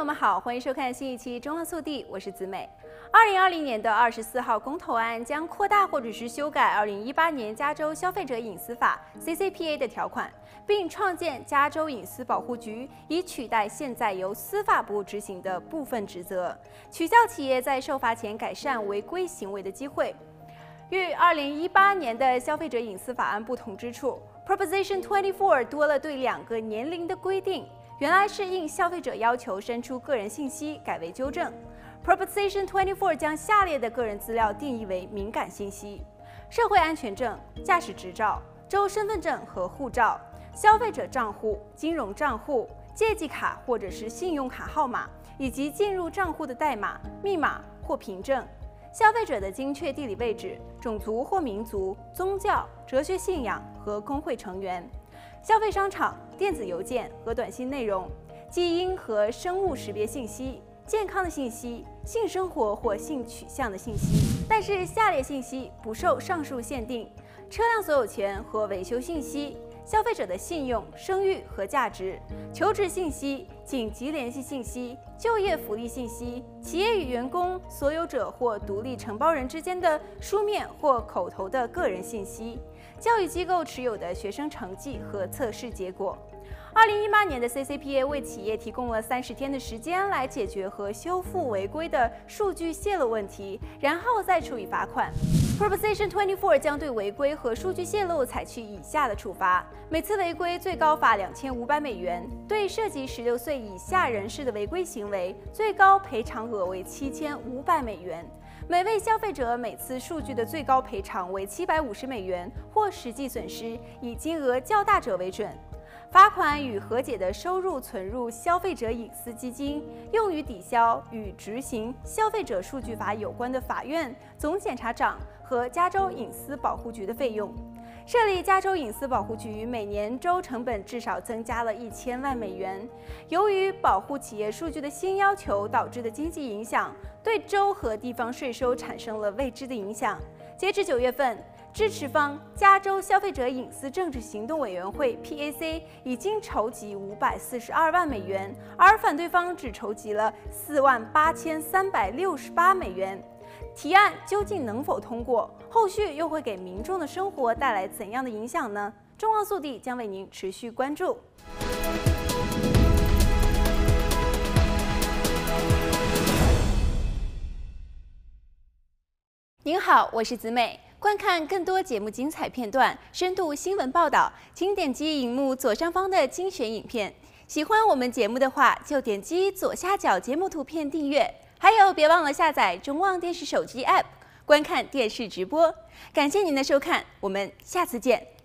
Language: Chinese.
朋友们好，欢迎收看新一期《中望速递》，我是子美。二零二零年的二十四号公投案将扩大或者是修改二零一八年加州消费者隐私法 （CCPA） 的条款，并创建加州隐私保护局，以取代现在由司法部执行的部分职责，取消企业在受罚前改善违规行为的机会。与二零一八年的消费者隐私法案不同之处，Proposition 24多了对两个年龄的规定。原来是应消费者要求伸出个人信息，改为纠正。Proposition 24将下列的个人资料定义为敏感信息：社会安全证、驾驶执照、州身份证和护照、消费者账户、金融账户、借记卡或者是信用卡号码，以及进入账户的代码、密码或凭证。消费者的精确地理位置、种族或民族、宗教、哲学信仰和工会成员。消费商场、电子邮件和短信内容、基因和生物识别信息、健康的信息、性生活或性取向的信息。但是下列信息不受上述限定：车辆所有权和维修信息、消费者的信用、声誉和价值、求职信息、紧急联系信息、就业福利信息、企业与员工、所有者或独立承包人之间的书面或口头的个人信息。教育机构持有的学生成绩和测试结果。二零一八年的 CCPA 为企业提供了三十天的时间来解决和修复违规的数据泄露问题，然后再处以罚款。Proposition 24将对违规和数据泄露采取以下的处罚：每次违规最高罚两千五百美元；对涉及十六岁以下人士的违规行为，最高赔偿额为七千五百美元。每位消费者每次数据的最高赔偿为七百五十美元，或实际损失以金额较大者为准。罚款与和解的收入存入消费者隐私基金，用于抵消与执行消费者数据法有关的法院、总检察长和加州隐私保护局的费用。设立加州隐私保护局每年州成本至少增加了一千万美元。由于保护企业数据的新要求导致的经济影响，对州和地方税收产生了未知的影响。截至九月份，支持方加州消费者隐私政治行动委员会 （PAC） 已经筹集五百四十二万美元，而反对方只筹集了四万八千三百六十八美元。提案究竟能否通过？后续又会给民众的生活带来怎样的影响呢？中望速递将为您持续关注。您好，我是子美。观看更多节目精彩片段、深度新闻报道，请点击荧幕左上方的精选影片。喜欢我们节目的话，就点击左下角节目图片订阅。还有，别忘了下载中望电视手机 App，观看电视直播。感谢您的收看，我们下次见。